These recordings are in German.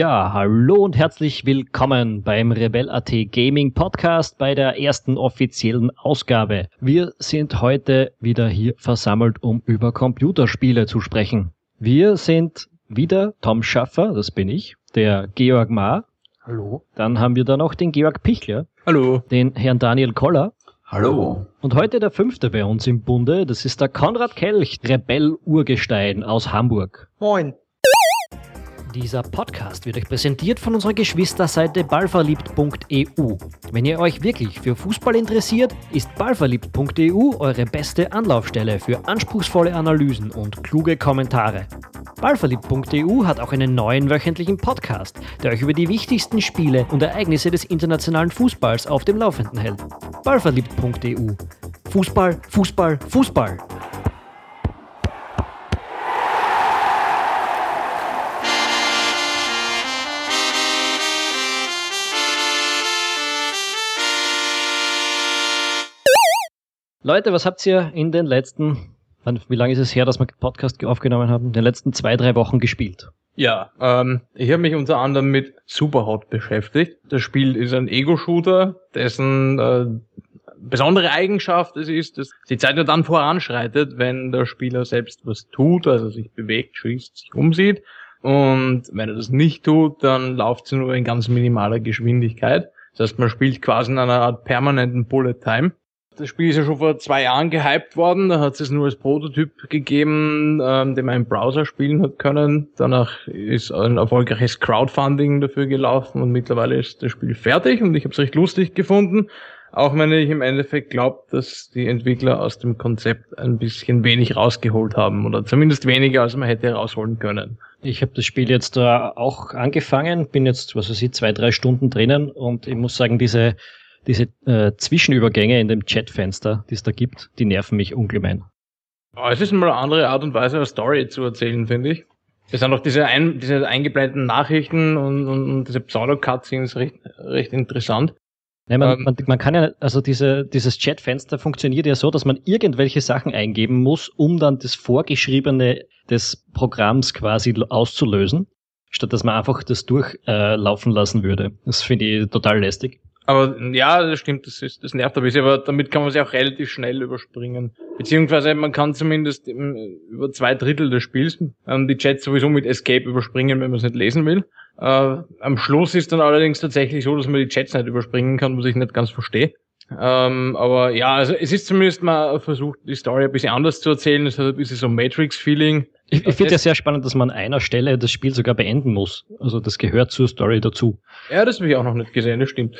Ja, hallo und herzlich willkommen beim Rebel.at Gaming Podcast bei der ersten offiziellen Ausgabe. Wir sind heute wieder hier versammelt, um über Computerspiele zu sprechen. Wir sind wieder Tom Schaffer, das bin ich, der Georg Ma. Hallo. Dann haben wir da noch den Georg Pichler. Hallo. Den Herrn Daniel Koller. Hallo. Und heute der fünfte bei uns im Bunde, das ist der Konrad Kelch, Rebell-Urgestein aus Hamburg. Moin. Dieser Podcast wird euch präsentiert von unserer Geschwisterseite ballverliebt.eu. Wenn ihr euch wirklich für Fußball interessiert, ist ballverliebt.eu eure beste Anlaufstelle für anspruchsvolle Analysen und kluge Kommentare. Ballverliebt.eu hat auch einen neuen wöchentlichen Podcast, der euch über die wichtigsten Spiele und Ereignisse des internationalen Fußballs auf dem Laufenden hält. Ballverliebt.eu. Fußball, Fußball, Fußball. Leute, was habt ihr in den letzten, wie lange ist es her, dass wir Podcast aufgenommen haben, in den letzten zwei, drei Wochen gespielt? Ja, ähm, ich habe mich unter anderem mit Superhot beschäftigt. Das Spiel ist ein Ego-Shooter, dessen äh, besondere Eigenschaft es ist, dass die Zeit nur dann voranschreitet, wenn der Spieler selbst was tut, also sich bewegt, schießt, sich umsieht. Und wenn er das nicht tut, dann läuft sie nur in ganz minimaler Geschwindigkeit. Das heißt, man spielt quasi in einer Art permanenten Bullet Time. Das Spiel ist ja schon vor zwei Jahren gehypt worden. Da hat es nur als Prototyp gegeben, ähm, den man im Browser spielen hat können. Danach ist ein erfolgreiches Crowdfunding dafür gelaufen und mittlerweile ist das Spiel fertig und ich habe es recht lustig gefunden. Auch wenn ich im Endeffekt glaube, dass die Entwickler aus dem Konzept ein bisschen wenig rausgeholt haben oder zumindest weniger, als man hätte rausholen können. Ich habe das Spiel jetzt äh, auch angefangen, bin jetzt, was weiß ich, zwei, drei Stunden drinnen und ich muss sagen, diese diese äh, Zwischenübergänge in dem Chatfenster, die es da gibt, die nerven mich ungemein. Oh, es ist mal eine andere Art und Weise, eine Story zu erzählen, finde ich. Es sind auch diese, ein, diese eingeblendeten Nachrichten und, und, diese Pseudo-Cutscenes recht, recht interessant. Nein, man, ähm, man, man kann ja, also diese, dieses Chatfenster funktioniert ja so, dass man irgendwelche Sachen eingeben muss, um dann das Vorgeschriebene des Programms quasi auszulösen, statt dass man einfach das durchlaufen äh, lassen würde. Das finde ich total lästig. Aber ja, das stimmt, das, ist, das nervt ein bisschen, aber damit kann man sich auch relativ schnell überspringen. Beziehungsweise man kann zumindest über zwei Drittel des Spiels ähm, die Chats sowieso mit Escape überspringen, wenn man es nicht lesen will. Äh, am Schluss ist dann allerdings tatsächlich so, dass man die Chats nicht überspringen kann, was ich nicht ganz verstehe. Ähm, aber ja, also es ist zumindest mal versucht, die Story ein bisschen anders zu erzählen. Es hat ein bisschen so Matrix-Feeling. Ich, ich finde ja sehr spannend, dass man an einer Stelle das Spiel sogar beenden muss. Also das gehört zur Story dazu. Ja, das habe ich auch noch nicht gesehen, das stimmt.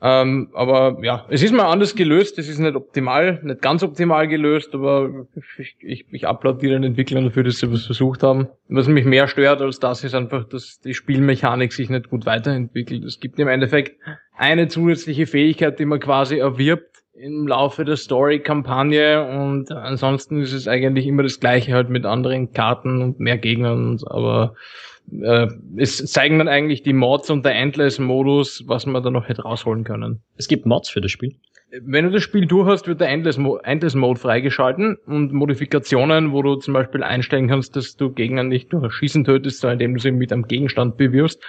Ähm, aber ja, es ist mal anders gelöst, es ist nicht optimal, nicht ganz optimal gelöst, aber ich, ich, ich applaudiere den Entwicklern dafür, dass sie was versucht haben. Was mich mehr stört als das ist einfach, dass die Spielmechanik sich nicht gut weiterentwickelt. Es gibt im Endeffekt eine zusätzliche Fähigkeit, die man quasi erwirbt im Laufe der Story-Kampagne und ansonsten ist es eigentlich immer das gleiche halt mit anderen Karten und mehr Gegnern, aber äh, es zeigen dann eigentlich die Mods und der Endless-Modus, was man da noch hätte rausholen können. Es gibt Mods für das Spiel. Wenn du das Spiel durch hast, wird der Endless-Mode Endless freigeschalten und Modifikationen, wo du zum Beispiel einstellen kannst, dass du Gegner nicht nur schießen tötest, sondern indem du sie mit einem Gegenstand bewirfst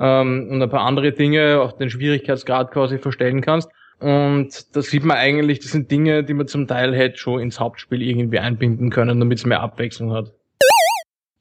ähm, und ein paar andere Dinge, auch den Schwierigkeitsgrad quasi verstellen kannst. Und da sieht man eigentlich, das sind Dinge, die man zum Teil hätte schon ins Hauptspiel irgendwie einbinden können, damit es mehr Abwechslung hat.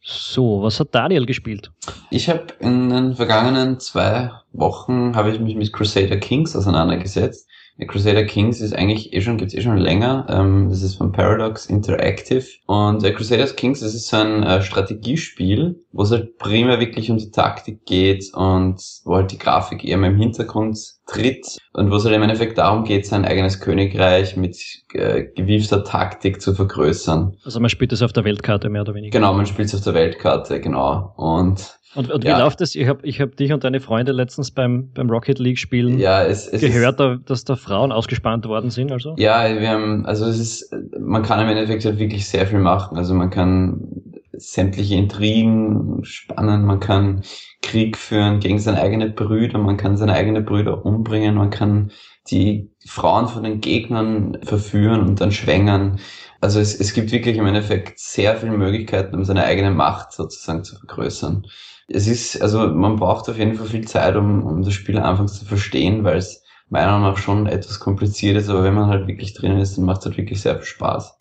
So, was hat Daniel gespielt? Ich habe in den vergangenen zwei Wochen habe ich mich mit Crusader Kings auseinandergesetzt. Crusader Kings ist eigentlich eh schon, gibt's eh schon länger. Ähm, das ist von Paradox Interactive. Und äh, Crusader Kings, das ist so ein äh, Strategiespiel, wo es halt primär wirklich um die Taktik geht und wo halt die Grafik eher mal im Hintergrund tritt und wo es halt im Endeffekt darum geht, sein eigenes Königreich mit äh, gewiefter Taktik zu vergrößern. Also man spielt es auf der Weltkarte mehr oder weniger. Genau, man spielt es auf der Weltkarte, genau. Und und, und ja. wie läuft das? Ich habe ich hab dich und deine Freunde letztens beim, beim Rocket League Spielen ja, es, es gehört, ist, dass da Frauen ausgespannt worden sind. Also? Ja, wir haben, also es ist, man kann im Endeffekt halt wirklich sehr viel machen. Also man kann sämtliche Intrigen spannen, man kann Krieg führen gegen seine eigenen Brüder, man kann seine eigenen Brüder umbringen, man kann die Frauen von den Gegnern verführen und dann schwängern. Also es, es gibt wirklich im Endeffekt sehr viele Möglichkeiten, um seine eigene Macht sozusagen zu vergrößern. Es ist, also man braucht auf jeden Fall viel Zeit, um, um das Spiel anfangs zu verstehen, weil es meiner Meinung nach schon etwas kompliziert ist, aber wenn man halt wirklich drin ist, dann macht es halt wirklich sehr viel Spaß.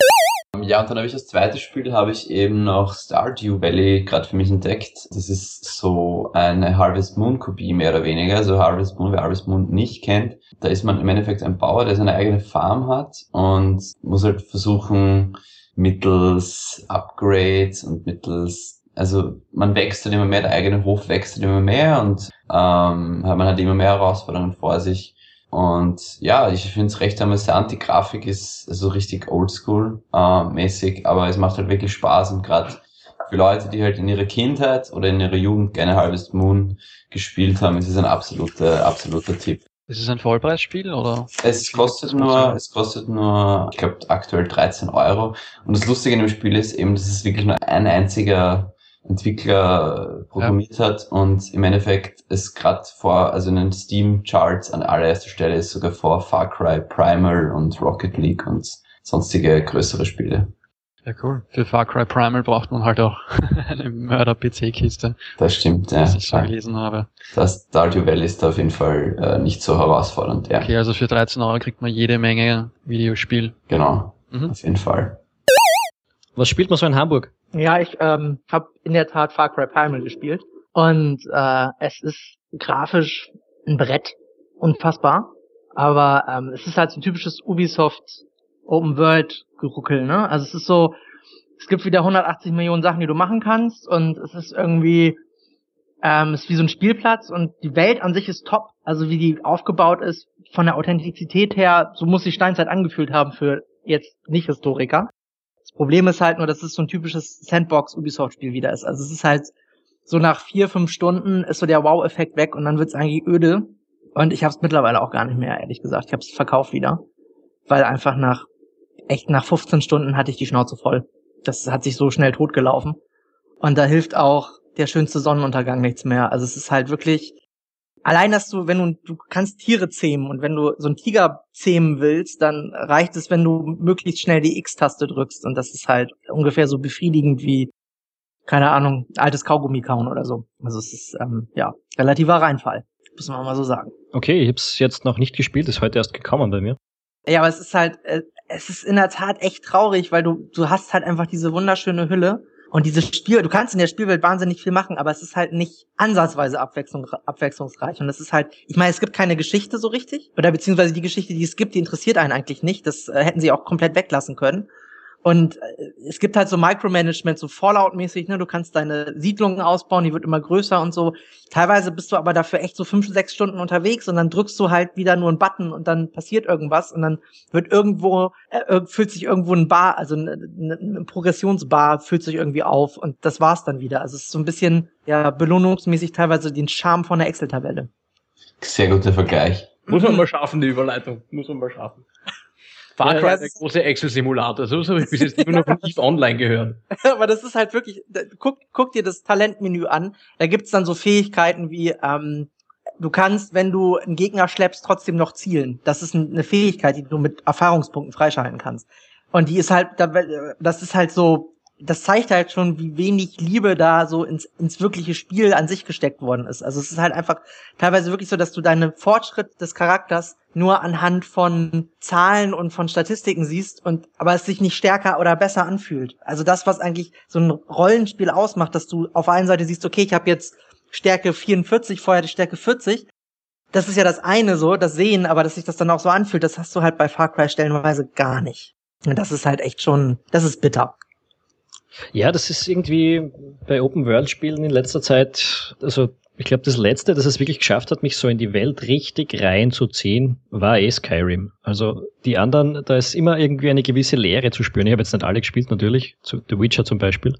Ja, und dann habe ich als zweites Spiel habe ich eben noch Stardew Valley gerade für mich entdeckt. Das ist so eine Harvest Moon Kopie mehr oder weniger. Also Harvest Moon, wer Harvest Moon nicht kennt, da ist man im Endeffekt ein Bauer, der seine eigene Farm hat und muss halt versuchen, mittels Upgrades und mittels, also man wächst dann immer mehr, der eigene Hof wächst dann immer mehr und ähm, man hat immer mehr Herausforderungen vor sich. Und ja, ich finde es recht amüsant. Die Grafik ist so also richtig oldschool-mäßig, äh, aber es macht halt wirklich Spaß und gerade für Leute, die halt in ihrer Kindheit oder in ihrer Jugend gerne Harvest Moon gespielt haben, ist es ein absoluter, absoluter Tipp. Ist es ein Vollpreisspiel oder? Es kostet nur, es kostet nur, ich glaube aktuell 13 Euro. Und das Lustige in dem Spiel ist eben, dass es wirklich nur ein einziger Entwickler programmiert ja. hat und im Endeffekt ist gerade vor, also in den Steam Charts an allererster Stelle ist sogar vor Far Cry Primal und Rocket League und sonstige größere Spiele. Ja, cool. Für Far Cry Primal braucht man halt auch eine Mörder-PC-Kiste. Das stimmt, ja. Was ich so gelesen habe. Das Stardew Valley ist auf jeden Fall äh, nicht so herausfordernd, ja. Okay, also für 13 Euro kriegt man jede Menge Videospiel. Genau, mhm. auf jeden Fall. Was spielt man so in Hamburg? Ja, ich ähm, habe in der Tat Far Cry Primal gespielt und äh, es ist grafisch ein Brett, unfassbar. Aber ähm, es ist halt so ein typisches Ubisoft Open World Geruckel, ne? Also es ist so, es gibt wieder 180 Millionen Sachen, die du machen kannst und es ist irgendwie, ähm, es ist wie so ein Spielplatz und die Welt an sich ist top. Also wie die aufgebaut ist, von der Authentizität her, so muss die Steinzeit angefühlt haben für jetzt Nicht-Historiker. Das Problem ist halt nur, dass es so ein typisches Sandbox-Ubisoft-Spiel wieder ist. Also es ist halt so nach vier, fünf Stunden ist so der Wow-Effekt weg und dann wird's eigentlich öde. Und ich habe es mittlerweile auch gar nicht mehr, ehrlich gesagt. Ich habe es verkauft wieder. Weil einfach nach echt nach 15 Stunden hatte ich die Schnauze voll. Das hat sich so schnell totgelaufen. Und da hilft auch der schönste Sonnenuntergang nichts mehr. Also es ist halt wirklich, allein, dass du, wenn du, du kannst Tiere zähmen und wenn du so einen Tiger zähmen willst, dann reicht es, wenn du möglichst schnell die X-Taste drückst. Und das ist halt ungefähr so befriedigend wie, keine Ahnung, altes Kaugummi kauen oder so. Also es ist, ähm, ja, relativer Reinfall. Muss man mal so sagen. Okay, ich hab's jetzt noch nicht gespielt, ist heute erst gekommen bei mir. Ja, aber es ist halt, äh, es ist in der Tat echt traurig, weil du, du hast halt einfach diese wunderschöne Hülle und dieses Spiel, du kannst in der Spielwelt wahnsinnig viel machen, aber es ist halt nicht ansatzweise abwechslung, abwechslungsreich. Und es ist halt, ich meine, es gibt keine Geschichte so richtig. Oder beziehungsweise die Geschichte, die es gibt, die interessiert einen eigentlich nicht. Das äh, hätten sie auch komplett weglassen können. Und äh, es gibt halt so Micromanagement, so Fallout-mäßig, ne? Du kannst deine Siedlungen ausbauen, die wird immer größer und so. Teilweise bist du aber dafür echt so fünf, sechs Stunden unterwegs und dann drückst du halt wieder nur einen Button und dann passiert irgendwas und dann wird irgendwo, äh, füllt sich irgendwo ein Bar, also eine, eine Progressionsbar füllt sich irgendwie auf und das war's dann wieder. Also es ist so ein bisschen, ja, belohnungsmäßig teilweise den Charme von der Excel-Tabelle. Sehr guter Vergleich. Muss man mal schaffen, die Überleitung. Muss man mal schaffen. Far Cry, ja, der große Excel-Simulator. So habe ich bis jetzt immer nur von EVE Online gehört. Aber das ist halt wirklich, guck, guck dir das Talentmenü an. Da gibt's dann so Fähigkeiten wie, ähm, du kannst, wenn du einen Gegner schleppst, trotzdem noch zielen. Das ist eine Fähigkeit, die du mit Erfahrungspunkten freischalten kannst. Und die ist halt, das ist halt so das zeigt halt schon, wie wenig Liebe da so ins, ins wirkliche Spiel an sich gesteckt worden ist. Also es ist halt einfach teilweise wirklich so, dass du deinen Fortschritt des Charakters nur anhand von Zahlen und von Statistiken siehst und aber es sich nicht stärker oder besser anfühlt. Also das, was eigentlich so ein Rollenspiel ausmacht, dass du auf einer Seite siehst, okay, ich habe jetzt Stärke 44, vorher die Stärke 40. Das ist ja das eine so, das Sehen, aber dass sich das dann auch so anfühlt, das hast du halt bei Far Cry stellenweise gar nicht. Und das ist halt echt schon, das ist bitter. Ja, das ist irgendwie bei Open-World-Spielen in letzter Zeit, also ich glaube, das letzte, das es wirklich geschafft hat, mich so in die Welt richtig reinzuziehen, war eh Skyrim. Also die anderen, da ist immer irgendwie eine gewisse Leere zu spüren. Ich habe jetzt nicht alle gespielt, natürlich, zu The Witcher zum Beispiel.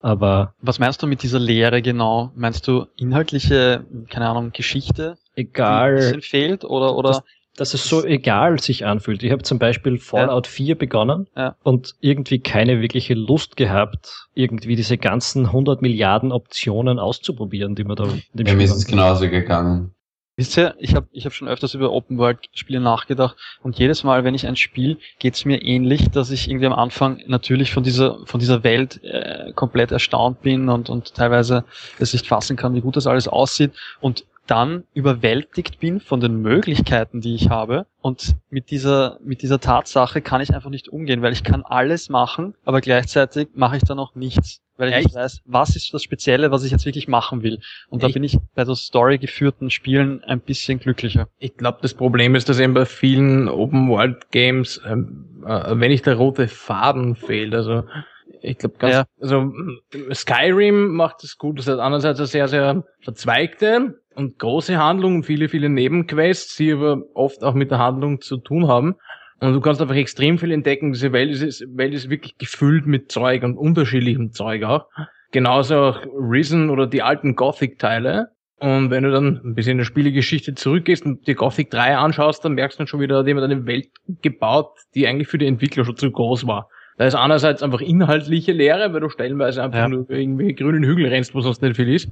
Aber. Was meinst du mit dieser Leere genau? Meinst du inhaltliche, keine Ahnung, Geschichte? Egal. Die ein fehlt oder, oder? Das, dass es so egal sich anfühlt. Ich habe zum Beispiel Fallout ja. 4 begonnen ja. und irgendwie keine wirkliche Lust gehabt, irgendwie diese ganzen 100 Milliarden Optionen auszuprobieren, die man da in dem ja, Spiel mir ist es genauso gegangen. Wisst ihr, ich habe ich hab schon öfters über Open-World-Spiele nachgedacht und jedes Mal, wenn ich ein Spiel, geht's mir ähnlich, dass ich irgendwie am Anfang natürlich von dieser, von dieser Welt äh, komplett erstaunt bin und, und teilweise es nicht fassen kann, wie gut das alles aussieht und dann überwältigt bin von den Möglichkeiten, die ich habe. Und mit dieser, mit dieser Tatsache kann ich einfach nicht umgehen, weil ich kann alles machen, aber gleichzeitig mache ich dann auch nichts. Weil ich Echt? nicht weiß, was ist das Spezielle, was ich jetzt wirklich machen will. Und da Echt? bin ich bei so storygeführten Spielen ein bisschen glücklicher. Ich glaube, das Problem ist, dass eben bei vielen Open-World-Games, ähm, äh, wenn nicht der rote Faden fehlt, also ich glaube ganz, Ja. also mm, Skyrim macht es gut, das hat einerseits eine sehr, sehr verzweigte und große Handlung und viele, viele Nebenquests, die aber oft auch mit der Handlung zu tun haben. Und du kannst einfach extrem viel entdecken. Diese Welt ist, Welt ist wirklich gefüllt mit Zeug und unterschiedlichem Zeug auch. Genauso auch Risen oder die alten Gothic-Teile. Und wenn du dann ein bisschen in der Spielegeschichte zurückgehst und die Gothic 3 anschaust, dann merkst du dann schon wieder, hat jemand eine Welt gebaut, die eigentlich für die Entwickler schon zu groß war. Da ist einerseits einfach inhaltliche Leere, weil du stellenweise einfach Ja. nur irgendwie grünen Hügel rennst, wo sonst nicht viel ist.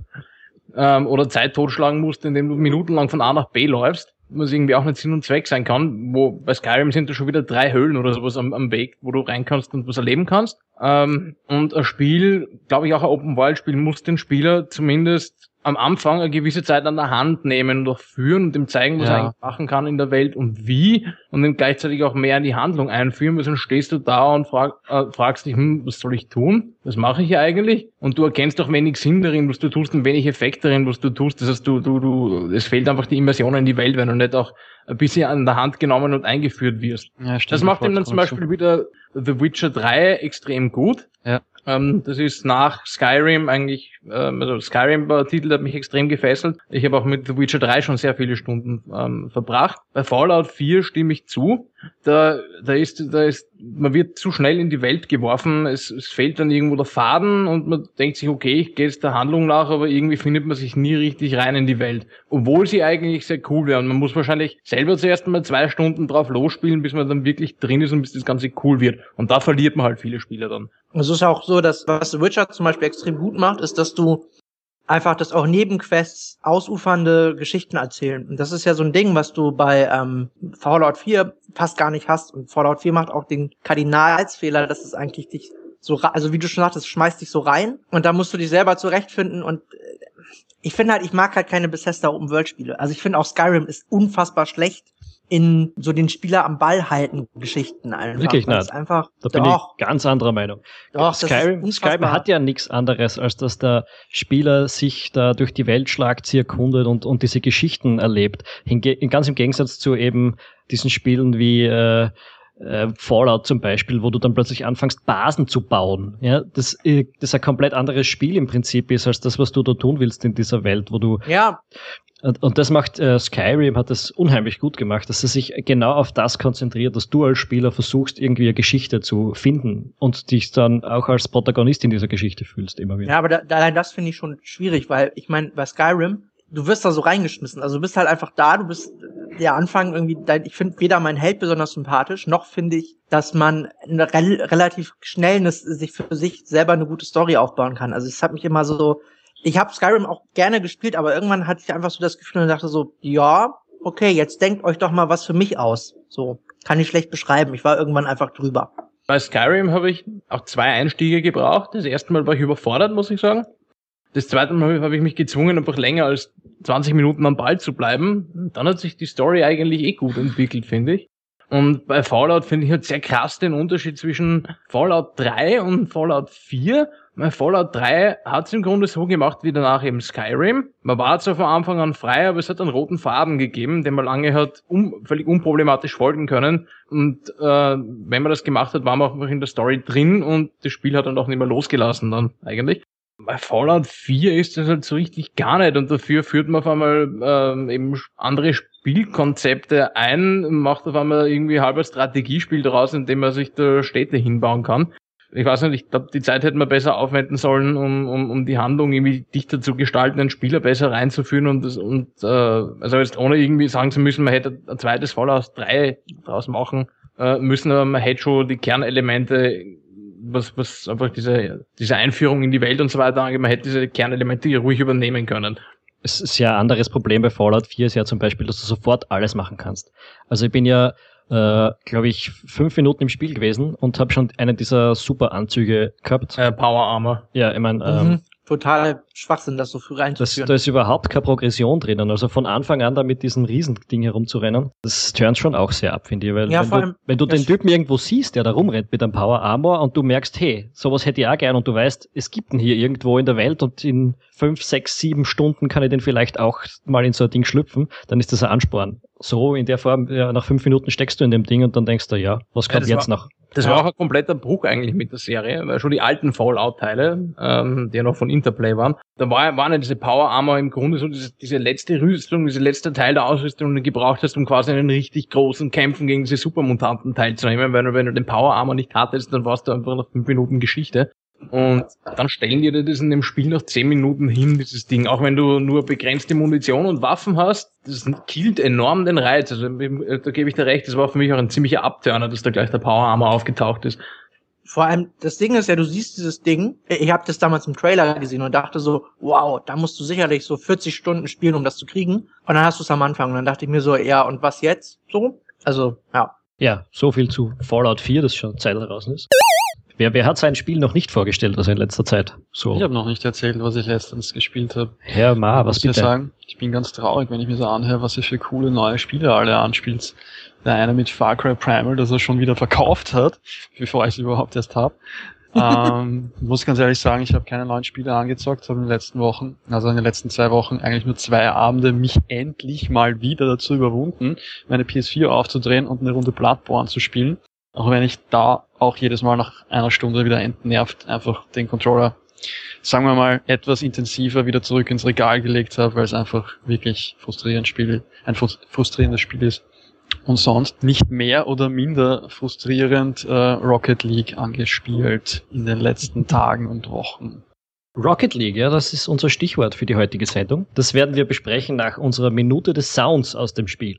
Ähm, oder Zeit totschlagen musst, indem du minutenlang von A nach B läufst, was irgendwie auch nicht Sinn und Zweck sein kann. Wo bei Skyrim sind da schon wieder drei Höhlen oder sowas am, am Weg, wo du rein kannst und was erleben kannst. Ähm, und ein Spiel, glaube ich auch ein Open-World-Spiel, muss den Spieler zumindest am Anfang eine gewisse Zeit an der Hand nehmen und auch führen und ihm zeigen, was Ja. er eigentlich machen kann in der Welt und wie und ihm gleichzeitig auch mehr in die Handlung einführen, weil sonst stehst du da und frag, äh, fragst dich, hm, was soll ich tun? Was mache ich eigentlich? Und du erkennst auch wenig Sinn darin, was du tust und wenig Effekt darin, was du tust. Das heißt, du, du, du, es fehlt einfach die Immersion in die Welt, wenn du nicht auch ein bisschen an der Hand genommen und eingeführt wirst. Ja, stimmt, Das macht ihm dann zum Beispiel wieder The Witcher 3 extrem gut. Ja. Ähm, das ist nach Skyrim eigentlich, ähm, also Skyrim war der Titel, hat mich extrem gefesselt. Ich habe auch mit The Witcher 3 schon sehr viele Stunden ähm, verbracht. Bei Fallout 4 stimme ich zu. Da, da ist, da ist, man wird zu schnell in die Welt geworfen. Es, es fehlt dann irgendwo der Faden und man denkt sich, okay, ich gehe jetzt der Handlung nach, aber irgendwie findet man sich nie richtig rein in die Welt. Obwohl sie eigentlich sehr cool wäre. Und man muss wahrscheinlich selber zuerst mal zwei Stunden drauf losspielen, bis man dann wirklich drin ist und bis das Ganze cool wird. Und da verliert man halt viele Spieler dann. Es ist auch so, dass was Witcher zum Beispiel extrem gut macht, ist, dass du einfach, dass auch Nebenquests ausufernde Geschichten erzählen. Und das ist ja so ein Ding, was du bei ähm, Fallout 4 fast gar nicht hast. Und Fallout 4 macht auch den Kardinalsfehler, dass es eigentlich dich so, also wie du schon sagtest, schmeißt dich so rein und da musst du dich selber zurechtfinden und äh, ich finde halt, ich mag halt keine Bethesda Open World Spiele. Also ich finde auch Skyrim ist unfassbar schlecht in so den Spieler am Ball halten Geschichten einfach. Wirklich nicht. Einfach, Da bin doch, ich ganz anderer Meinung. doch, Skyrim. Skyrim hat ja nichts anderes, als dass der Spieler sich da durch die Welt schlagt, sie erkundet und, und diese Geschichten erlebt. Hinge ganz im Gegensatz zu eben diesen Spielen wie äh, äh, Fallout zum Beispiel, wo du dann plötzlich anfängst, Basen zu bauen. Ja, das, äh, das ein komplett anderes Spiel im Prinzip ist, als das, was du da tun willst in dieser Welt, wo du Ja, und, und das macht äh, Skyrim hat das unheimlich gut gemacht, dass er sich genau auf das konzentriert, dass du als Spieler versuchst, irgendwie eine Geschichte zu finden und dich dann auch als Protagonist in dieser Geschichte fühlst immer wieder. Ja, aber da, da, allein das finde ich schon schwierig, weil ich meine, bei Skyrim, du wirst da so reingeschmissen. Also du bist halt einfach da, du bist der Anfang irgendwie, dein, ich finde weder mein Held besonders sympathisch, noch finde ich, dass man rel relativ schnell eine, sich für sich selber eine gute Story aufbauen kann. Also es hat mich immer so, ich habe Skyrim auch gerne gespielt, aber irgendwann hatte ich einfach so das Gefühl und dachte so, ja, okay, jetzt denkt euch doch mal was für mich aus. So, kann ich schlecht beschreiben. Ich war irgendwann einfach drüber. Bei Skyrim habe ich auch zwei Einstiege gebraucht. Das erste Mal war ich überfordert, muss ich sagen. Das zweite Mal habe ich mich gezwungen, einfach länger als 20 Minuten am Ball zu bleiben. Dann hat sich die Story eigentlich eh gut entwickelt, finde ich. Und bei Fallout finde ich halt sehr krass den Unterschied zwischen Fallout 3 und Fallout 4. Bei Fallout 3 hat es im Grunde so gemacht wie danach eben Skyrim. Man war zwar von Anfang an frei, aber es hat einen roten Faden gegeben, den man lange hat um, völlig unproblematisch folgen können. Und äh, wenn man das gemacht hat, war man auch in der Story drin und das Spiel hat dann auch nicht mehr losgelassen dann eigentlich. Bei Fallout 4 ist das halt so richtig gar nicht und dafür führt man auf einmal ähm, eben andere Spielkonzepte ein, macht auf einmal irgendwie halber Strategiespiel daraus, indem man sich da Städte hinbauen kann. Ich weiß nicht, ich glaube, die Zeit hätten wir besser aufwenden sollen, um, um, um die Handlung irgendwie dichter zu gestalten, den Spieler besser reinzuführen und das, und äh, also jetzt ohne irgendwie sagen zu müssen, man hätte ein zweites Fallout 3 draus machen äh, müssen, aber man hätte schon die Kernelemente was, was einfach diese, diese Einführung in die Welt und so weiter angeht, man hätte diese Kernelemente ruhig übernehmen können. Es ist ja ein anderes Problem bei Fallout 4 ist ja zum Beispiel, dass du sofort alles machen kannst. Also ich bin ja, äh, glaube ich, fünf Minuten im Spiel gewesen und habe schon einen dieser super Anzüge gehabt. Äh, Power Armor. Ja, ich meine, ähm, Mhm. Total Schwachsinn, das so früh das, reinzuführen. da ist überhaupt keine Progression drinnen. Also von Anfang an da mit diesem Riesending herumzurennen, das turnt schon auch sehr ab, finde ich. Weil Ja, wenn, vor du, allem- wenn du den das- Typen irgendwo siehst, der da rumrennt mit einem Power Armor und du merkst, hey, sowas hätte ich auch gern und du weißt, es gibt ihn hier irgendwo in der Welt und in fünf, sechs, sieben Stunden kann ich den vielleicht auch mal in so ein Ding schlüpfen, dann ist das ein Ansporn. So in der Form, ja, nach fünf Minuten steckst du in dem Ding und dann denkst du, ja, was Ja, kommt das jetzt war- noch? Das Ja. war auch ein kompletter Bruch eigentlich mit der Serie, weil schon die alten Fallout-Teile, ähm, die ja noch von Interplay waren, da war, waren ja diese Power Armor im Grunde so diese, diese letzte Rüstung, diese letzte Teil der Ausrüstung, die du gebraucht hast, um quasi in den richtig großen Kämpfen gegen diese Supermutanten teilzunehmen, weil wenn du den Power Armor nicht hattest, dann warst du einfach nach fünf Minuten Geschichte. Und dann stellen die dir das in dem Spiel nach zehn Minuten hin, dieses Ding. Auch wenn du nur begrenzte Munition und Waffen hast, das killt enorm den Reiz. Also äh, da gebe ich dir recht, das war für mich auch ein ziemlicher Abturner, dass da gleich der Power Armor aufgetaucht ist. Vor allem, das Ding ist ja, du siehst dieses Ding, ich habe das damals im Trailer gesehen und dachte so, wow, da musst du sicherlich so 40 Stunden spielen, um das zu kriegen. Und dann hast du es am Anfang und dann dachte ich mir so, ja, und was jetzt? So? Also, ja. Ja, so viel zu Fallout 4, das schon Zeit draußen ist. Wer, wer hat sein Spiel noch nicht vorgestellt, also in letzter Zeit? So, Ich habe noch nicht erzählt, was ich letztens gespielt habe. Herr Ma, was muss ich bitte? sagen, ich bin ganz traurig, wenn ich mir so anhöre, was ihr für coole neue Spiele alle anspielt. Der eine mit Far Cry Primal, das er schon wieder verkauft hat, bevor ich es überhaupt erst habe. ähm, muss ganz ehrlich sagen, ich habe keine neuen Spiele angezockt, habe in den letzten Wochen, also in den letzten zwei Wochen eigentlich nur zwei Abende mich endlich mal wieder dazu überwunden, meine PS4 aufzudrehen und eine Runde Bloodborne zu spielen. Auch wenn ich da auch jedes Mal nach einer Stunde wieder entnervt einfach den Controller sagen wir mal, etwas intensiver wieder zurück ins Regal gelegt habe, weil es einfach wirklich frustrierend Spiel, ein frus- frustrierendes Spiel ist. Und sonst nicht mehr oder minder frustrierend äh, Rocket League angespielt in den letzten Tagen und Wochen. Rocket League, ja, das ist unser Stichwort für die heutige Sendung. Das werden wir besprechen nach unserer Minute des Sounds aus dem Spiel.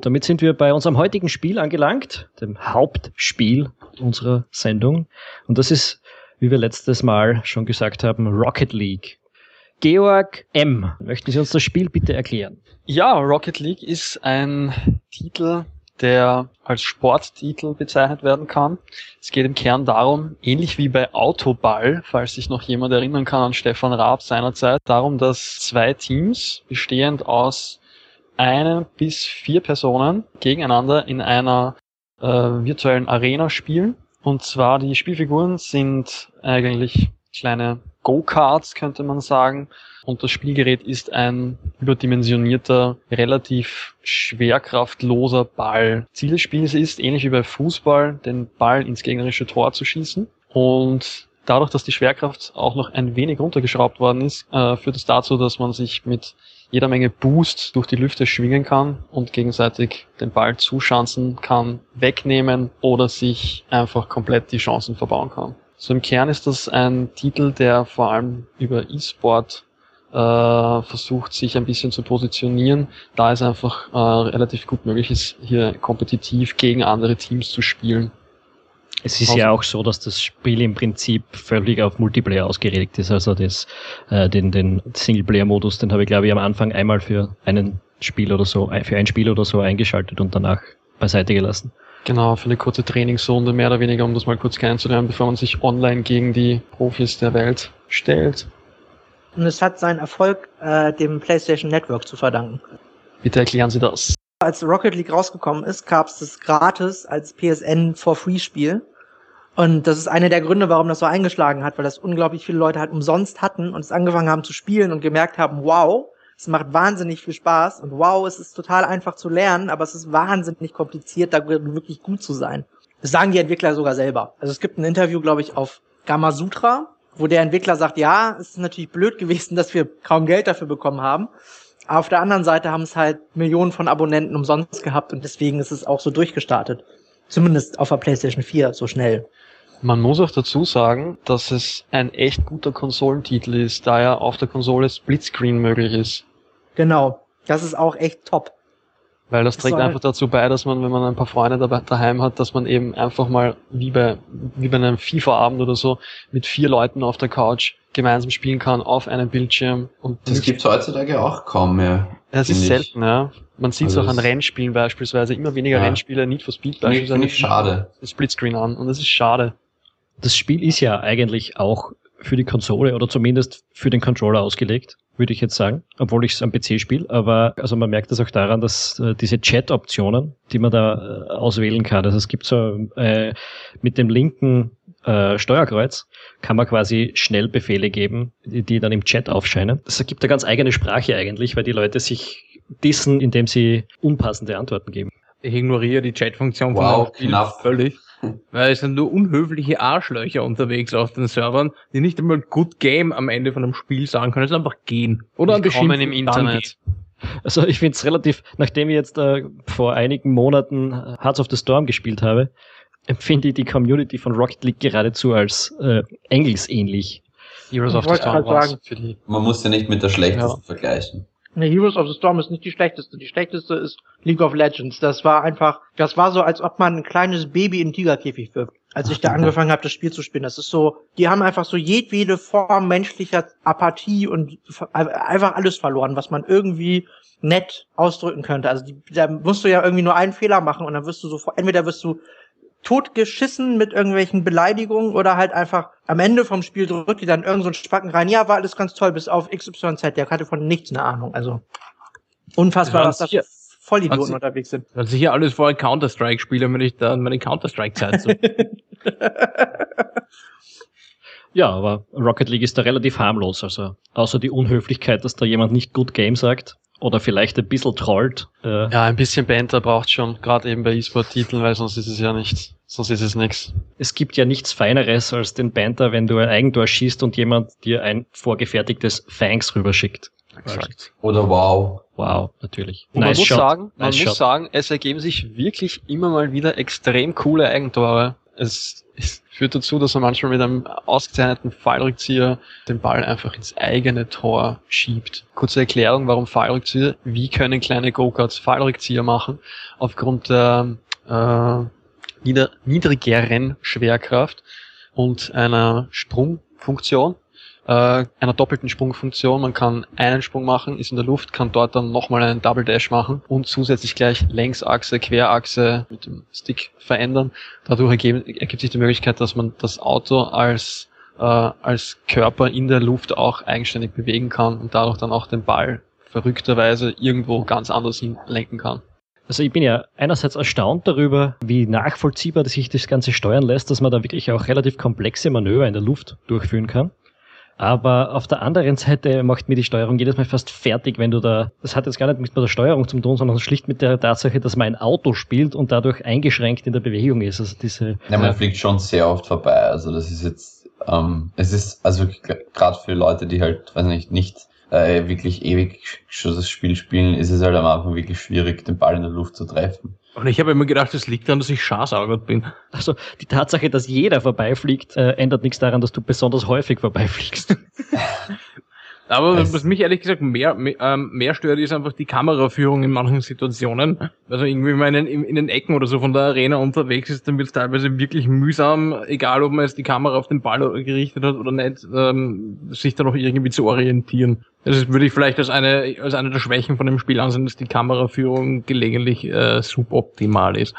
Gut, damit sind wir bei unserem heutigen Spiel angelangt, dem Hauptspiel unserer Sendung. Und das ist, wie wir letztes Mal schon gesagt haben, Rocket League. Georg M., möchten Sie uns das Spiel bitte erklären? Ja, Rocket League ist ein Titel, der als Sporttitel bezeichnet werden kann. Es geht im Kern darum, ähnlich wie bei Autoball, falls sich noch jemand erinnern kann an Stefan Raab seinerzeit, darum, dass zwei Teams bestehend aus eine bis vier Personen gegeneinander in einer äh, virtuellen Arena spielen. Und zwar die Spielfiguren sind eigentlich kleine Go-Karts, könnte man sagen. Und das Spielgerät ist ein überdimensionierter, relativ schwerkraftloser Ball. Ziel des Spiels ist, ähnlich wie bei Fußball, den Ball ins gegnerische Tor zu schießen. Und dadurch, dass die Schwerkraft auch noch ein wenig runtergeschraubt worden ist, äh, führt es dazu, dass man sich mit jeder Menge Boost durch die Lüfte schwingen kann und gegenseitig den Ball zuschanzen kann, wegnehmen oder sich einfach komplett die Chancen verbauen kann. So im Kern ist das ein Titel, der vor allem über E-Sport äh, versucht, sich ein bisschen zu positionieren, da es einfach äh, relativ gut möglich ist, hier kompetitiv gegen andere Teams zu spielen. Es ist ja auch so, dass das Spiel im Prinzip völlig auf Multiplayer ausgelegt ist. Also das, äh, den, den Singleplayer-Modus, den habe ich glaube ich am Anfang einmal für einen Spiel oder so, für ein Spiel oder so eingeschaltet und danach beiseite gelassen. Genau, für eine kurze Trainingsrunde, mehr oder weniger, um das mal kurz kennenzulernen, bevor man sich online gegen die Profis der Welt stellt. Und es hat seinen Erfolg äh, dem PlayStation Network zu verdanken. Bitte erklären Sie das. Als Rocket League rausgekommen ist, gab es das gratis als PSN for Free Spiel. Und das ist einer der Gründe, warum das so eingeschlagen hat, weil das unglaublich viele Leute halt umsonst hatten und es angefangen haben zu spielen und gemerkt haben, wow, es macht wahnsinnig viel Spaß und wow, es ist total einfach zu lernen, aber es ist wahnsinnig kompliziert, da wirklich gut zu sein. Das sagen die Entwickler sogar selber. Also es gibt ein Interview, glaube ich, auf Gamma Sutra, wo der Entwickler sagt, ja, es ist natürlich blöd gewesen, dass wir kaum Geld dafür bekommen haben. Aber auf der anderen Seite haben es halt Millionen von Abonnenten umsonst gehabt und deswegen ist es auch so durchgestartet. Zumindest auf der PlayStation 4 so schnell. Man muss auch dazu sagen, dass es ein echt guter Konsolentitel ist, da ja auf der Konsole Splitscreen möglich ist. Genau. Das ist auch echt top. Weil das trägt einfach dazu bei, dass man, wenn man ein paar Freunde dabei, daheim hat, dass man eben einfach mal wie bei, wie bei einem FIFA-Abend oder so mit vier Leuten auf der Couch gemeinsam spielen kann auf einem Bildschirm. Und Das gibt's heutzutage auch kaum mehr. das ist finde ich. selten, ja. Man sieht es Also auch an das- Rennspielen beispielsweise. Immer weniger Ja. Rennspiele, Need for Speed ich, finde ich schade. Splitscreen an. Und das ist schade. Das Spiel ist ja eigentlich auch für die Konsole oder zumindest für den Controller ausgelegt, würde ich jetzt sagen, obwohl ich es am PC spiele. Aber also man merkt das auch daran, dass äh, diese Chat-Optionen, die man da äh, auswählen kann, also es gibt so äh, mit dem linken äh, Steuerkreuz kann man quasi Schnellbefehle geben, die, die dann im Chat aufscheinen. Das ergibt eine ganz eigene Sprache eigentlich, weil die Leute sich dissen, indem sie unpassende Antworten geben. Ich ignoriere die Chat-Funktion von Wow, völlig. Weil es sind nur unhöfliche Arschlöcher unterwegs auf den Servern, die nicht einmal Good Game am Ende von einem Spiel sagen können, sondern einfach gehen. Oder Willkommen im Internet. Also ich finde es relativ, nachdem ich jetzt äh, vor einigen Monaten äh, Hearts of the Storm gespielt habe, empfinde ich die Community von Rocket League geradezu als äh, engelsähnlich. Heroes Ich of the wollte Storm gerade war's sagen. für die. Man muss ja nicht mit der schlechtesten vergleichen. Ne, Heroes of the Storm ist nicht die schlechteste. Die schlechteste ist League of Legends. Das war einfach, das war so, als ob man ein kleines Baby in Tigerkäfig wirft. Als ich da angefangen habe, das Spiel zu spielen. Das ist so, die haben einfach so jedwede Form menschlicher Apathie und einfach alles verloren, was man irgendwie nett ausdrücken könnte. Also die, da musst du ja irgendwie nur einen Fehler machen und dann wirst du so, entweder wirst du totgeschissen mit irgendwelchen Beleidigungen oder halt einfach am Ende vom Spiel drückt die dann irgend so einen Spacken rein. Ja, war alles ganz toll, bis auf XYZ. Der hatte von nichts eine Ahnung. Also unfassbar, Das was waren da für Vollidioten unterwegs sind. Weil sicher alles vorher Counter-Strike spiele, wenn ich da an meine Counter-Strike-Zeit so. Ja, aber Rocket League ist da relativ harmlos. Also außer die Unhöflichkeit, dass da jemand nicht Good Game sagt oder vielleicht ein bisschen trollt. Äh, Ja, ein bisschen Banter braucht schon, gerade eben bei E-Sport-Titeln, weil sonst ist es ja nicht, sonst ist es nix. Es gibt ja nichts Feineres als den Banter, wenn du ein Eigentor schießt und jemand dir ein vorgefertigtes Thanks rüberschickt. Exakt. Oder wow. Wow, natürlich. Und man muss shot. sagen, man Nice muss shot. sagen, es ergeben sich wirklich immer mal wieder extrem coole Eigentore. Es, es führt dazu, dass man manchmal mit einem ausgezeichneten Fallrückzieher den Ball einfach ins eigene Tor schiebt. Kurze Erklärung, warum Fallrückzieher? Wie können kleine Go-Karts Fallrückzieher machen? Aufgrund der äh, niedrigeren Schwerkraft und einer Sprungfunktion äh, einer doppelten Sprungfunktion. Man kann einen Sprung machen, ist in der Luft, kann dort dann nochmal einen Double Dash machen und zusätzlich gleich Längsachse, Querachse mit dem Stick verändern. Dadurch ergeben, ergibt sich die Möglichkeit, dass man das Auto als, äh, als Körper in der Luft auch eigenständig bewegen kann und dadurch dann auch den Ball verrückterweise irgendwo ganz anders hin lenken kann. Also ich bin ja einerseits erstaunt darüber, wie nachvollziehbar sich das Ganze steuern lässt, dass man da wirklich auch relativ komplexe Manöver in der Luft durchführen kann. Aber auf der anderen Seite macht mir die Steuerung jedes Mal fast fertig, wenn du da, das hat jetzt gar nicht mit der Steuerung zu tun, sondern schlicht mit der Tatsache, dass man ein Auto spielt und dadurch eingeschränkt in der Bewegung ist. Also diese, Ja, man äh, fliegt schon sehr oft vorbei. Also das ist jetzt, ähm, es ist also gerade für Leute, die halt, weiß nicht, nicht äh, wirklich ewig schon das Spiel spielen, ist es halt am Anfang wirklich schwierig, den Ball in der Luft zu treffen. Und ich habe immer gedacht, das liegt daran, dass ich schaßaugert bin. also die Tatsache, dass jeder vorbeifliegt, äh, ändert nichts daran, dass du besonders häufig vorbeifliegst. Aber Es- was mich ehrlich gesagt mehr, mehr, ähm, mehr stört, ist einfach die Kameraführung in manchen Situationen. Also irgendwie, wenn man in, in, in den Ecken oder so von der Arena unterwegs ist, dann wird es teilweise wirklich mühsam, egal ob man jetzt die Kamera auf den Ball gerichtet hat oder nicht, ähm, sich da noch irgendwie zu orientieren. Das ist, würde ich vielleicht als eine, als eine der Schwächen von dem Spiel ansehen, dass die Kameraführung gelegentlich äh, suboptimal ist.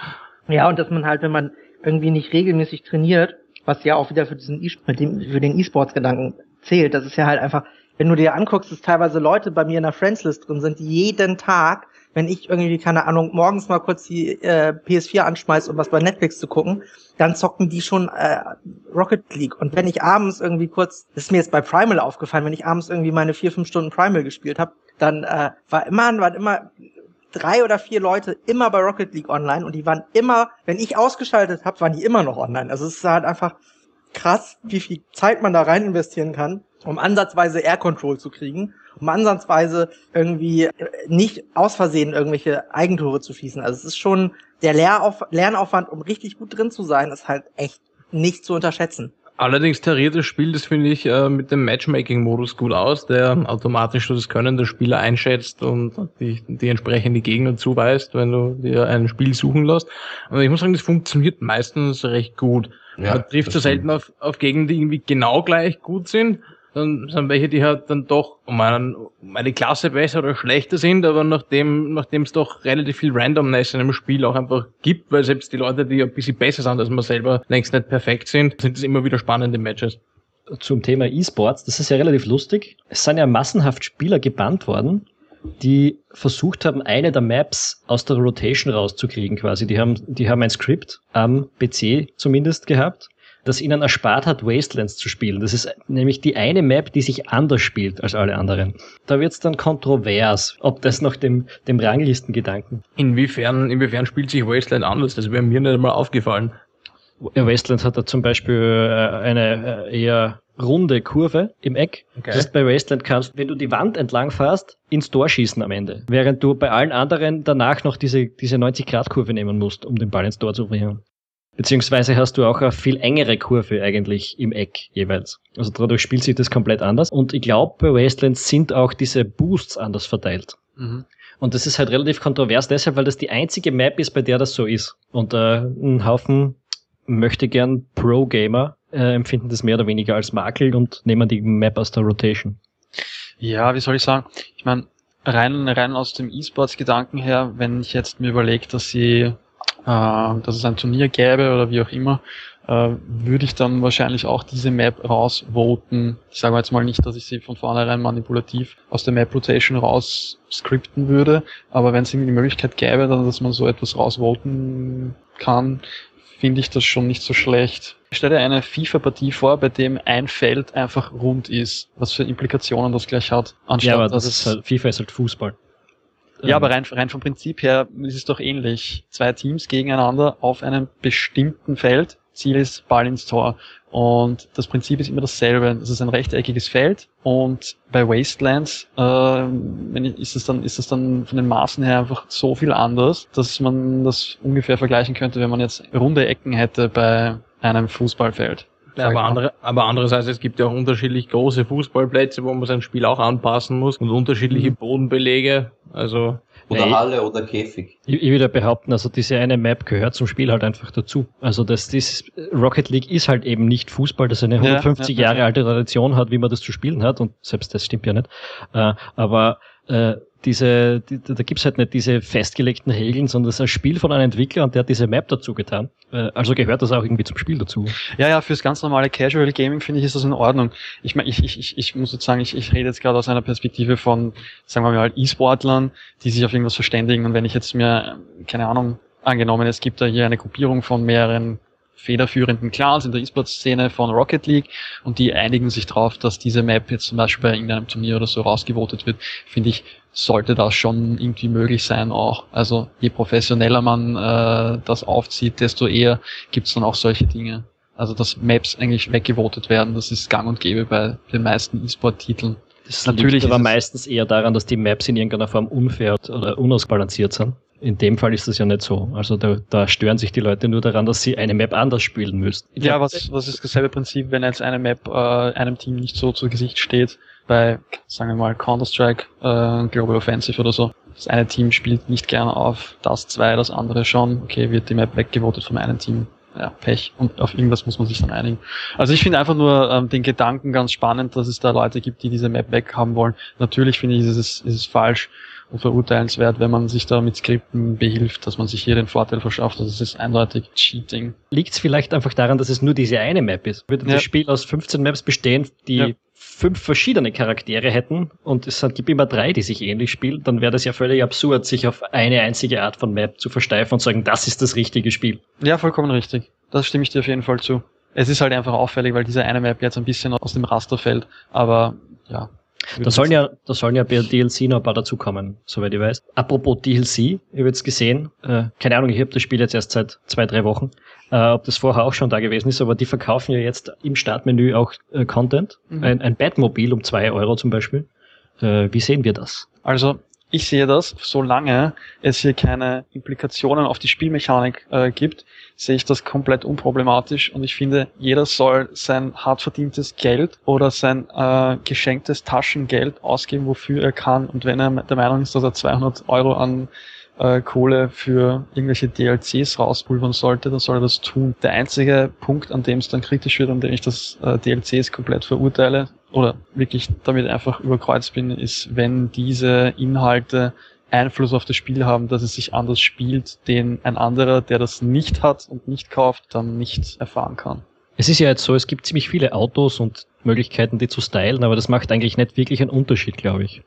Ja, und dass man halt, wenn man irgendwie nicht regelmäßig trainiert, was ja auch wieder für diesen e für den E-Sports-Gedanken zählt, das ist ja halt einfach, wenn du dir anguckst, dass teilweise Leute bei mir in der Friends-List drin sind, jeden Tag, wenn ich irgendwie, keine Ahnung, morgens mal kurz die äh, PS4 anschmeiß, um was bei Netflix zu gucken, dann zocken die schon äh, Rocket League. Und wenn ich abends irgendwie kurz, das ist mir jetzt bei Primal aufgefallen, wenn ich abends irgendwie meine vier, fünf Stunden Primal gespielt habe, dann äh, war immer, waren immer drei oder vier Leute immer bei Rocket League online und die waren immer, wenn ich ausgeschaltet habe, waren die immer noch online. Also es ist halt einfach krass, wie viel Zeit man da rein investieren kann, um ansatzweise Air Control zu kriegen, um ansatzweise irgendwie nicht aus Versehen irgendwelche Eigentore zu schießen. Also es ist schon der Lehrauf Lernaufwand, um richtig gut drin zu sein, ist halt echt nicht zu unterschätzen. Allerdings tariert das Spiel, das finde ich, äh, mit dem Matchmaking-Modus gut aus, der automatisch das Können der Spieler einschätzt und die, die entsprechende Gegner zuweist, wenn du dir ein Spiel suchen lässt. Aber ich muss sagen, das funktioniert meistens recht gut. Ja, Man trifft so selten auf, auf Gegner, die irgendwie genau gleich gut sind, dann sind welche, die halt dann doch um, einen, um eine Klasse besser oder schlechter sind, aber nachdem nachdem es doch relativ viel Randomness in einem Spiel auch einfach gibt, weil selbst die Leute, die ein bisschen besser sind als man selber, längst nicht perfekt sind, sind es immer wieder spannende Matches. Zum Thema E-Sports, das ist ja relativ lustig. Es sind ja massenhaft Spieler gebannt worden, die versucht haben, eine der Maps aus der Rotation rauszukriegen quasi. Die haben, die haben ein Skript am PC zumindest gehabt das ihnen erspart hat, Wastelands zu spielen. Das ist nämlich die eine Map, die sich anders spielt als alle anderen. Da wird es dann kontrovers, ob das noch dem, dem Ranglistengedanken. Inwiefern, inwiefern spielt sich Wasteland anders? Das wäre mir nicht einmal aufgefallen. Wasteland hat da zum Beispiel äh, eine äh, eher runde Kurve im Eck. Okay. Das heißt, bei Wasteland kannst, wenn du die Wand entlang fährst, ins Tor schießen am Ende. Während du bei allen anderen danach noch diese, diese 90-Grad-Kurve nehmen musst, um den Ball ins Tor zu bringen. Beziehungsweise hast du auch eine viel engere Kurve eigentlich im Eck jeweils. Also dadurch spielt sich das komplett anders. Und ich glaube, bei Wastelands sind auch diese Boosts anders verteilt. Mhm. Und das ist halt relativ kontrovers deshalb, weil das die einzige Map ist, bei der das so ist. Und äh, ein Haufen möchte gern Pro-Gamer äh, empfinden das mehr oder weniger als Makel und nehmen die Map aus der Rotation. Ja, wie soll ich sagen? Ich meine, rein, rein aus dem E-Sports-Gedanken her, wenn ich jetzt mir überlege, dass sie dass es ein Turnier gäbe oder wie auch immer, äh, würde ich dann wahrscheinlich auch diese Map rausvoten. Ich sage jetzt mal nicht, dass ich sie von vornherein manipulativ aus der Map Rotation raus skripten würde, aber wenn es irgendwie die Möglichkeit gäbe, dann, dass man so etwas rausvoten kann, finde ich das schon nicht so schlecht. Ich stelle eine FIFA-Partie vor, bei dem ein Feld einfach rund ist, was für Implikationen das gleich hat. Anstatt, ja, aber das ist halt, FIFA ist halt Fußball. Ja, aber rein, rein vom Prinzip her ist es doch ähnlich. Zwei Teams gegeneinander auf einem bestimmten Feld. Ziel ist Ball ins Tor. Und das Prinzip ist immer dasselbe. Es ist ein rechteckiges Feld und bei Wastelands äh, ist es dann ist es dann von den Maßen her einfach so viel anders, dass man das ungefähr vergleichen könnte, wenn man jetzt runde Ecken hätte bei einem Fußballfeld. Ja, aber, andere, aber andererseits, es gibt ja auch unterschiedlich große Fußballplätze, wo man sein Spiel auch anpassen muss und unterschiedliche mhm. Bodenbelege. Also oder nee, Halle oder Käfig. Ich, ich würde behaupten, also diese eine Map gehört zum Spiel halt einfach dazu. Also das, das Rocket League ist halt eben nicht Fußball, das eine 150 ja, ja, Jahre alte Tradition hat, wie man das zu spielen hat und selbst das stimmt ja nicht. Äh, aber äh, diese, die, da gibt's halt nicht diese festgelegten Regeln, sondern das ist ein Spiel von einem Entwickler und der hat diese Map dazu getan. Äh, also gehört das auch irgendwie zum Spiel dazu. Ja, ja, fürs ganz normale Casual Gaming finde ich ist das in Ordnung. Ich meine, ich, ich, ich, ich muss jetzt sagen, ich, ich rede jetzt gerade aus einer Perspektive von, sagen wir mal, E-Sportlern, die sich auf irgendwas verständigen und wenn ich jetzt mir, keine Ahnung, angenommen, es gibt da hier eine Gruppierung von mehreren federführenden Clans in der E-Sport-Szene von Rocket League und die einigen sich darauf, dass diese Map jetzt zum Beispiel bei irgendeinem Turnier oder so rausgevotet wird, finde ich, sollte das schon irgendwie möglich sein auch. Also je professioneller man äh, das aufzieht, desto eher gibt's dann auch solche Dinge. Also dass Maps eigentlich weggevotet werden, das ist gang und gäbe bei den meisten E-Sport-Titeln. Das natürlich aber meistens eher daran, dass die Maps in irgendeiner Form unfair oder unausbalanciert sind. In dem Fall ist das ja nicht so. Also da, da stören sich die Leute nur daran, dass sie eine Map anders spielen müssen. ja, was, was ist dasselbe Prinzip, wenn jetzt eine Map äh, einem Team nicht so zu Gesicht steht? Bei, sagen wir mal, Counter-Strike, äh, Global Offensive oder so. Das eine Team spielt nicht gerne auf das zwei, das andere schon. Okay, wird die Map weggevotet vom einen Team. Ja, Pech. Und auf irgendwas muss man sich dann einigen. Also ich finde einfach nur ähm, den Gedanken ganz spannend, dass es da Leute gibt, die diese Map weghaben wollen. Natürlich finde ich, ist es, ist es falsch verurteilenswert, wenn man sich da mit Skripten behilft, dass man sich hier den Vorteil verschafft. Also es ist eindeutig Cheating. Liegt es vielleicht einfach daran, dass es nur diese eine Map ist? Würde ja. das Spiel aus 15 Maps bestehen, die ja. fünf verschiedene Charaktere hätten und es gibt immer drei, die sich ähnlich spielen, dann wäre das ja völlig absurd, sich auf eine einzige Art von Map zu versteifen und sagen, das ist das richtige Spiel. Ja, vollkommen richtig. Das stimme ich dir auf jeden Fall zu. Es ist halt einfach auffällig, weil diese eine Map jetzt ein bisschen aus dem Raster fällt, aber ja. Da sollen ja, da sollen ja bei DLC noch ein paar dazukommen, soweit ich weiß. Apropos DLC, ich habe jetzt gesehen, äh, keine Ahnung, ich habe das Spiel jetzt erst seit zwei, drei Wochen äh, ob das vorher auch schon da gewesen ist, aber die verkaufen ja jetzt im Startmenü auch äh, Content. Mhm. Ein, ein Batmobil um zwei Euro zum Beispiel. Äh, wie sehen wir das? Also ich sehe das, solange es hier keine Implikationen auf die Spielmechanik äh, gibt, sehe ich das komplett unproblematisch und ich finde, jeder soll sein hart verdientes Geld oder sein äh, geschenktes Taschengeld ausgeben, wofür er kann und wenn er der Meinung ist, dass er 200 Euro an äh, Kohle für irgendwelche DLCs rauspulvern sollte, dann soll er das tun. Der einzige Punkt, an dem es dann kritisch wird, an dem ich das äh, DLCs komplett verurteile oder wirklich damit einfach überkreuzt bin, ist, wenn diese Inhalte Einfluss auf das Spiel haben, dass es sich anders spielt, den ein anderer, der das nicht hat und nicht kauft, dann nicht erfahren kann. Es ist ja jetzt so, es gibt ziemlich viele Autos und Möglichkeiten, die zu stylen, aber das macht eigentlich nicht wirklich einen Unterschied, glaube ich.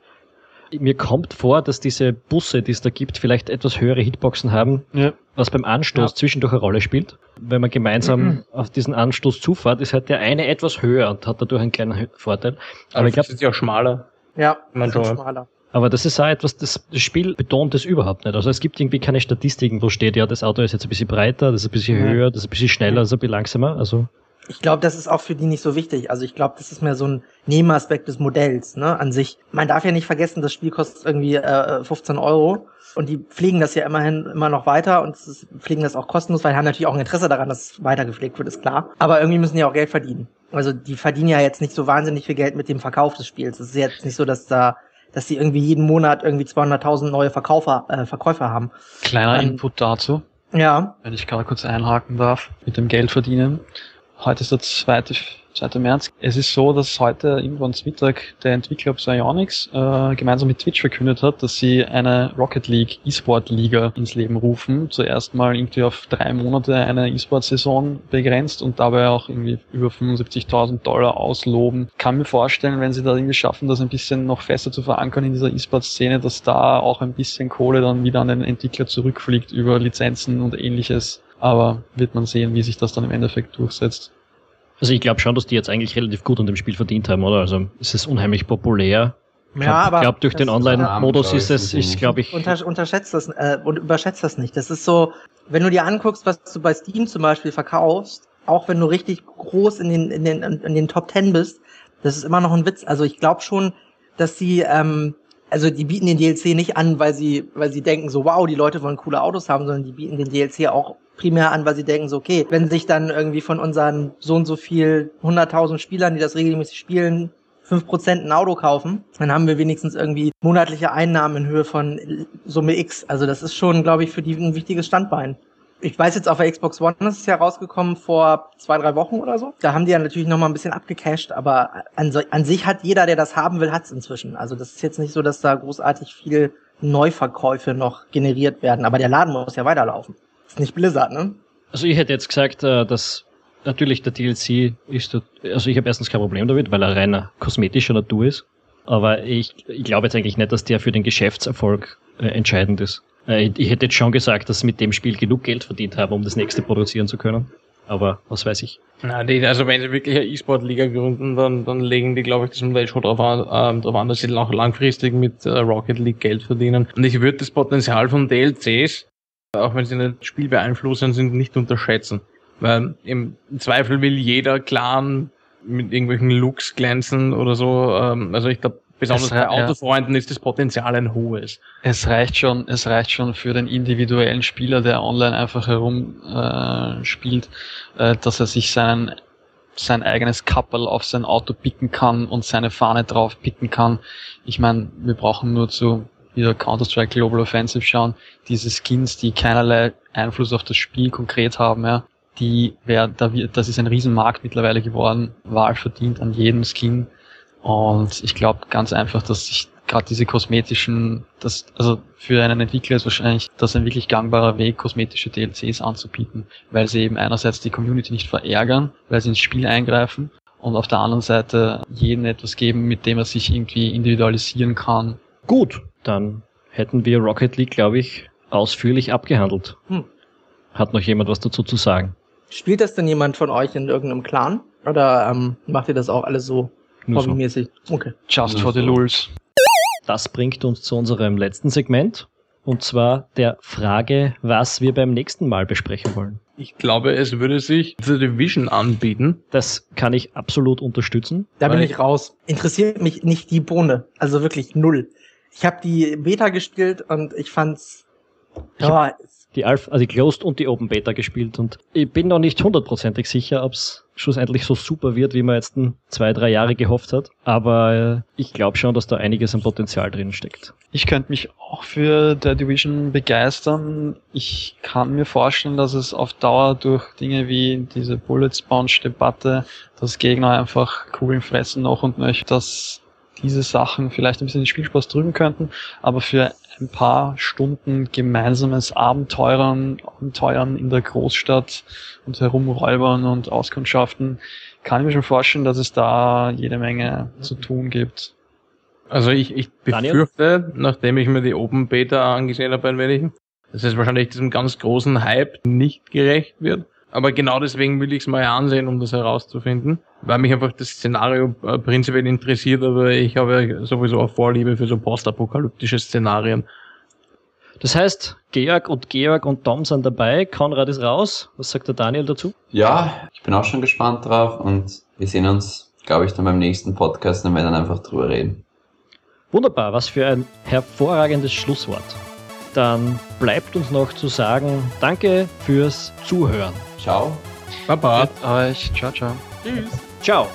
Mir kommt vor, dass diese Busse, die es da gibt, vielleicht etwas höhere Hitboxen haben, ja. was beim Anstoß ja. zwischendurch eine Rolle spielt. Wenn man gemeinsam mhm. auf diesen Anstoß zufahrt, ist halt der eine etwas höher und hat dadurch einen kleinen Vorteil. Aber, Aber ich glaube, ist ja auch schmaler. Ja, man schmaler. Aber das ist auch etwas, das, das Spiel betont es überhaupt nicht. Also es gibt irgendwie keine Statistiken, wo steht, ja, das Auto ist jetzt ein bisschen breiter, das ist ein bisschen mhm. höher, das ist ein bisschen schneller, das ist ein bisschen langsamer. Also ich glaube, das ist auch für die nicht so wichtig. Also ich glaube, das ist mehr so ein Nebenaspekt des Modells, ne, an sich. Man darf ja nicht vergessen, das Spiel kostet irgendwie äh, 15 Euro und die pflegen das ja immerhin immer noch weiter und ist, pflegen das auch kostenlos, weil die haben natürlich auch ein Interesse daran, dass es weiter gepflegt wird, ist klar. Aber irgendwie müssen die auch Geld verdienen. Also die verdienen ja jetzt nicht so wahnsinnig viel Geld mit dem Verkauf des Spiels. Es ist jetzt nicht so, dass da dass die irgendwie jeden Monat irgendwie 200.000 neue Verkaufer, äh, Verkäufer haben. Kleiner ähm, Input dazu. Ja. Wenn ich gerade kurz einhaken darf, mit dem Geld verdienen. Heute ist der zweite 2. März. Es ist so, dass heute irgendwann zum Mittag der Entwickler Psyonix äh, gemeinsam mit Twitch verkündet hat, dass sie eine Rocket League E-Sport Liga ins Leben rufen. Zuerst mal irgendwie auf drei Monate eine E-Sport-Saison begrenzt und dabei auch irgendwie über 75.000 Dollar ausloben. Kann mir vorstellen, wenn sie da irgendwie schaffen, das ein bisschen noch fester zu verankern in dieser E-Sport-Szene, dass da auch ein bisschen Kohle dann wieder an den Entwickler zurückfliegt über Lizenzen und ähnliches. Aber wird man sehen, wie sich das dann im Endeffekt durchsetzt. Also ich glaube schon, dass die jetzt eigentlich relativ gut an dem Spiel verdient haben, oder? Also es ist unheimlich populär. Ja, aber ich glaube, durch den Online-Modus ist es, ist, glaube ich. Unter, unterschätzt das äh, und überschätzt das nicht. Das ist so, wenn du dir anguckst, was du bei Steam zum Beispiel verkaufst, auch wenn du richtig groß in den, in den, in den Top Ten bist, das ist immer noch ein Witz. Also ich glaube schon, dass sie, ähm, also die bieten den DLC nicht an, weil sie, weil sie denken so, wow, die Leute wollen coole Autos haben, sondern die bieten den DLC auch primär an, weil sie denken so, okay, wenn sich dann irgendwie von unseren so und so viel 100.000 Spielern, die das regelmäßig spielen, 5% ein Auto kaufen, dann haben wir wenigstens irgendwie monatliche Einnahmen in Höhe von Summe X. Also das ist schon, glaube ich, für die ein wichtiges Standbein. Ich weiß jetzt auf der Xbox One, ist ja rausgekommen vor zwei, drei Wochen oder so. Da haben die ja natürlich nochmal ein bisschen abgecasht, aber an, so, an sich hat jeder, der das haben will, hat's inzwischen. Also das ist jetzt nicht so, dass da großartig viel Neuverkäufe noch generiert werden, aber der Laden muss ja weiterlaufen. Ist nicht Blizzard, ne? Also ich hätte jetzt gesagt, äh, dass natürlich der DLC ist, also ich habe erstens kein Problem damit, weil er reiner kosmetischer Natur ist. Aber ich, ich glaube jetzt eigentlich nicht, dass der für den Geschäftserfolg äh, entscheidend ist. Äh, ich hätte jetzt schon gesagt, dass sie mit dem Spiel genug Geld verdient haben, um das nächste produzieren zu können. Aber was weiß ich. Na, die, also wenn sie wirklich eine E-Sport-Liga gründen, dann, dann legen die, glaube ich, das Modell schon darauf an, äh, darauf an, dass sie auch langfristig mit äh, Rocket League Geld verdienen. Und ich würde das Potenzial von DLCs auch wenn sie nicht Spiel beeinflussen, sind nicht unterschätzen. Weil im Zweifel will jeder Clan mit irgendwelchen Looks glänzen oder so. Ähm, also ich glaube, besonders bei Autofreunden ja. ist das Potenzial ein hohes. Es reicht schon, es reicht schon für den individuellen Spieler, der online einfach herum äh, spielt, äh, dass er sich seinen sein eigenes Couple auf sein Auto picken kann und seine Fahne drauf picken kann. Ich meine, wir brauchen nur zu wieder Counter-Strike Global Offensive schauen, diese Skins, die keinerlei Einfluss auf das Spiel konkret haben, ja, die wär, da wird, das ist ein Riesenmarkt mittlerweile geworden, Wahl verdient an jedem Skin. Und ich glaube ganz einfach, dass sich gerade diese kosmetischen, das, also für einen Entwickler ist wahrscheinlich das ein wirklich gangbarer Weg, kosmetische DLCs anzubieten, weil sie eben einerseits die Community nicht verärgern, weil sie ins Spiel eingreifen und auf der anderen Seite jedem etwas geben, mit dem er sich irgendwie individualisieren kann. Gut, dann hätten wir Rocket League, glaube ich, ausführlich abgehandelt. Hm. Hat noch jemand was dazu zu sagen? Spielt das denn jemand von euch in irgendeinem Clan? Oder ähm, macht ihr das auch alles so Nur so. hobbymäßig? Okay. Just Ja, for the so. lulz. Das bringt uns zu unserem letzten Segment. Und zwar der Frage, was wir beim nächsten Mal besprechen wollen. Ich glaube, es würde sich The Division anbieten. Das kann ich absolut unterstützen. Da bin ich raus. Interessiert mich nicht die Bohne. Also wirklich null. Ich habe die Beta gespielt und ich fand's. Ja, Die Alpha, also die Closed und die Open Beta gespielt und ich bin noch nicht hundertprozentig sicher, ob es schlussendlich so super wird, wie man jetzt ein, zwei, drei Jahre gehofft hat. Aber äh, ich glaube schon, dass da einiges an Potenzial drin steckt. Ich könnte mich auch für der Division begeistern. Ich kann mir vorstellen, dass es auf Dauer durch Dinge wie diese Bullet Sponge Debatte, dass Gegner einfach Kugeln fressen noch und nöcher, dass diese Sachen vielleicht ein bisschen den Spielspaß drüben könnten, aber für ein paar Stunden gemeinsames Abenteuern, Abenteuern in der Großstadt und herumräubern und Auskundschaften, kann ich mir schon vorstellen, dass es da jede Menge zu tun gibt. Also ich, ich Daniel? befürchte, nachdem ich mir die Open Beta angesehen habe ein wenig, dass es wahrscheinlich diesem ganz großen Hype nicht gerecht wird. Aber genau deswegen will ich es mal ansehen, um das herauszufinden, weil mich einfach das Szenario äh, prinzipiell interessiert, aber ich habe ja sowieso auch Vorliebe für so postapokalyptische Szenarien. Das heißt, Georg und Georg und Tom sind dabei, Konrad ist raus. Was sagt der Daniel dazu? Ja, ich bin auch schon gespannt drauf und wir sehen uns, glaube ich, dann beim nächsten Podcast und werden dann einfach drüber reden. Wunderbar, was für ein hervorragendes Schlusswort. Dann bleibt uns noch zu sagen, danke fürs Zuhören. Ciao. Baba. Euch, ciao, ciao. Tschüss. Ciao.